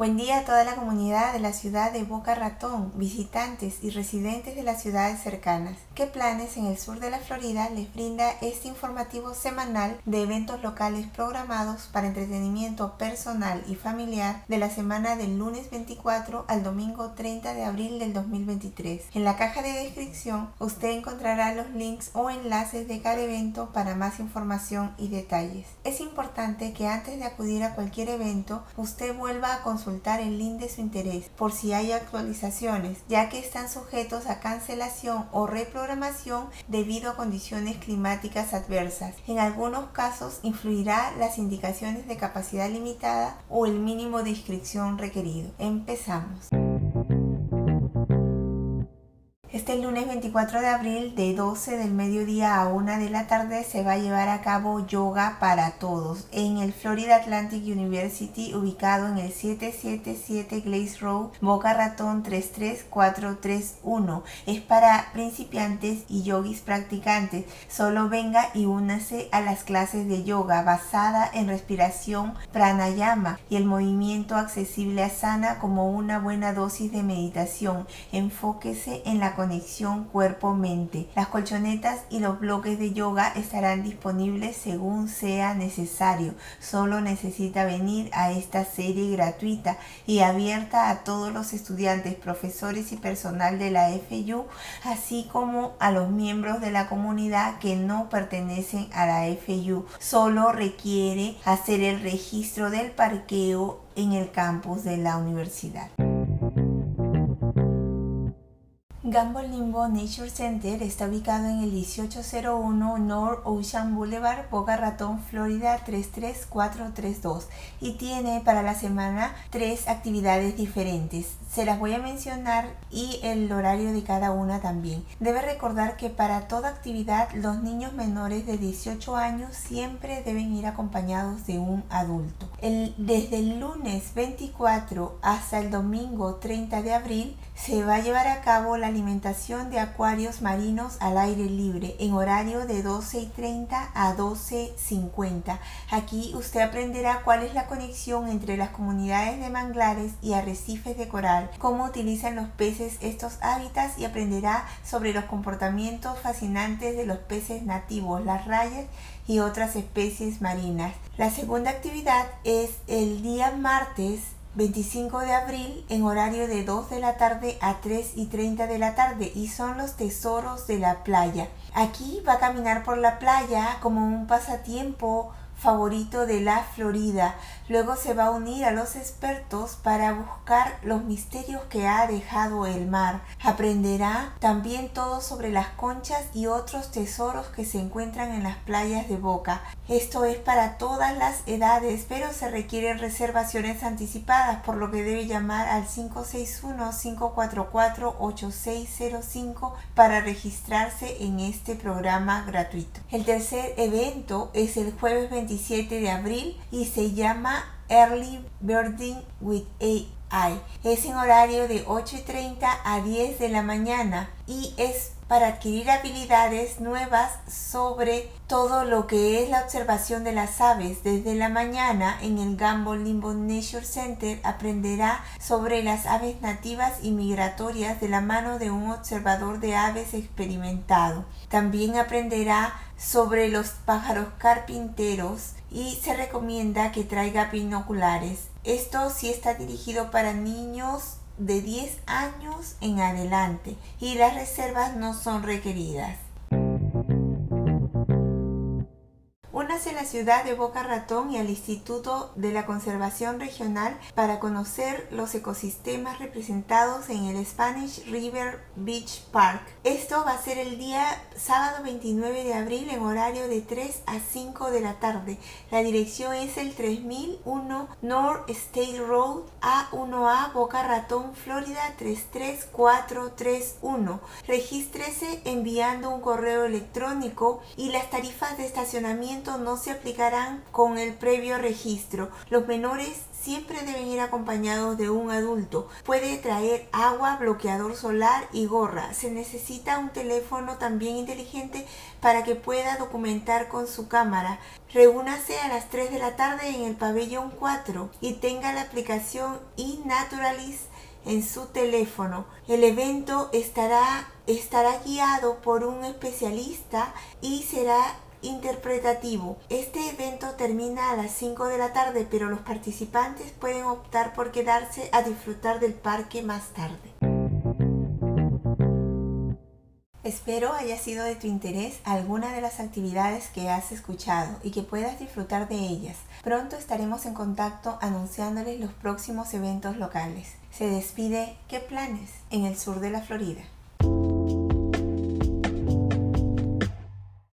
Buen día a toda la comunidad de la ciudad de Boca Ratón, visitantes y residentes de las ciudades cercanas. ¿Qué planes en el sur de la Florida les brinda este informativo semanal de eventos locales programados para entretenimiento personal y familiar de la semana del lunes 24 al domingo 30 de abril del 2023? En la caja de descripción usted encontrará los links o enlaces de cada evento para más información y detalles. Es importante que antes de acudir a cualquier evento usted vuelva a consultar el link de su interés por si hay actualizaciones, ya que están sujetos a cancelación o reprogramación debido a condiciones climáticas adversas. En algunos casos influirá las indicaciones de capacidad limitada o el mínimo de inscripción requerido. Empezamos. Este lunes 24 de abril de 12 del mediodía a 1 de la tarde se va a llevar a cabo yoga para todos en el Florida Atlantic University ubicado en el 777 Glaze Road, Boca Ratón 33431. Es para principiantes y yogis practicantes. Solo venga y únase a las clases de yoga basada en respiración pranayama y el movimiento accesible a sana como una buena dosis de meditación. Enfóquese en la conexión cuerpo-mente. Las colchonetas y los bloques de yoga estarán disponibles según sea necesario. Solo necesita venir a esta serie gratuita y abierta a todos los estudiantes, profesores y personal de la FU, así como a los miembros de la comunidad que no pertenecen a la FU. Solo requiere hacer el registro del parqueo en el campus de la universidad. Gamble Limbo Nature Center está ubicado en el 1801 North Ocean Boulevard, Boca Ratón, Florida 33432 y tiene para la semana tres actividades diferentes. Se las voy a mencionar y el horario de cada una también. Debe recordar que para toda actividad los niños menores de 18 años siempre deben ir acompañados de un adulto. Desde el lunes 24 hasta el domingo 30 de abril se va a llevar a cabo la alimentación de acuarios marinos al aire libre en horario de 12 y 30 a 12.50. Aquí usted aprenderá cuál es la conexión entre las comunidades de manglares y arrecifes de coral, cómo utilizan los peces estos hábitats y aprenderá sobre los comportamientos fascinantes de los peces nativos, las rayas y otras especies marinas. La segunda actividad es el día martes 25 de abril en horario de 2 de la tarde a 3 y 30 de la tarde y son los tesoros de la playa. Aquí va a caminar por la playa como un pasatiempo favorito de la Florida. Luego se va a unir a los expertos para buscar los misterios que ha dejado el mar. Aprenderá también todo sobre las conchas y otros tesoros que se encuentran en las playas de Boca. Esto es para todas las edades, pero se requieren reservaciones anticipadas, por lo que debe llamar al 561-544-8605 para registrarse en este programa gratuito. El tercer evento es el jueves 27 de abril y se llama Early Birding with AI. Es en horario de 8.30 a 10 de la mañana y es para adquirir habilidades nuevas sobre todo lo que es la observación de las aves. Desde la mañana en el Gamble Limbo Nature Center aprenderá sobre las aves nativas y migratorias de la mano de un observador de aves experimentado. También aprenderá sobre los pájaros carpinteros y se recomienda que traiga binoculares. Esto sí está dirigido para niños de 10 años en adelante y las reservas no son requeridas. En la ciudad de Boca Ratón y al Instituto de la Conservación Regional para conocer los ecosistemas representados en el Spanish River Beach Park. Esto va a ser el día sábado 29 de abril en horario de 3 a 5 de la tarde. La dirección es el 3001 North State Road A1A Boca Ratón, Florida 33431. Regístrese enviando un correo electrónico y las tarifas de estacionamiento no no se aplicarán con el previo registro. Los menores siempre deben ir acompañados de un adulto. Puede traer agua, bloqueador solar y gorra. Se necesita un teléfono también inteligente para que pueda documentar con su cámara. Reúnase a las 3 de la tarde en el pabellón 4 y tenga la aplicación eNaturalis en su teléfono. El evento estará, estará guiado por un especialista y será interpretativo. Este evento termina a las 5 de la tarde, pero los participantes pueden optar por quedarse a disfrutar del parque más tarde. Espero haya sido de tu interés alguna de las actividades que has escuchado y que puedas disfrutar de ellas. Pronto estaremos en contacto anunciándoles los próximos eventos locales. Se despide ¿Qué planes? en el sur de la Florida.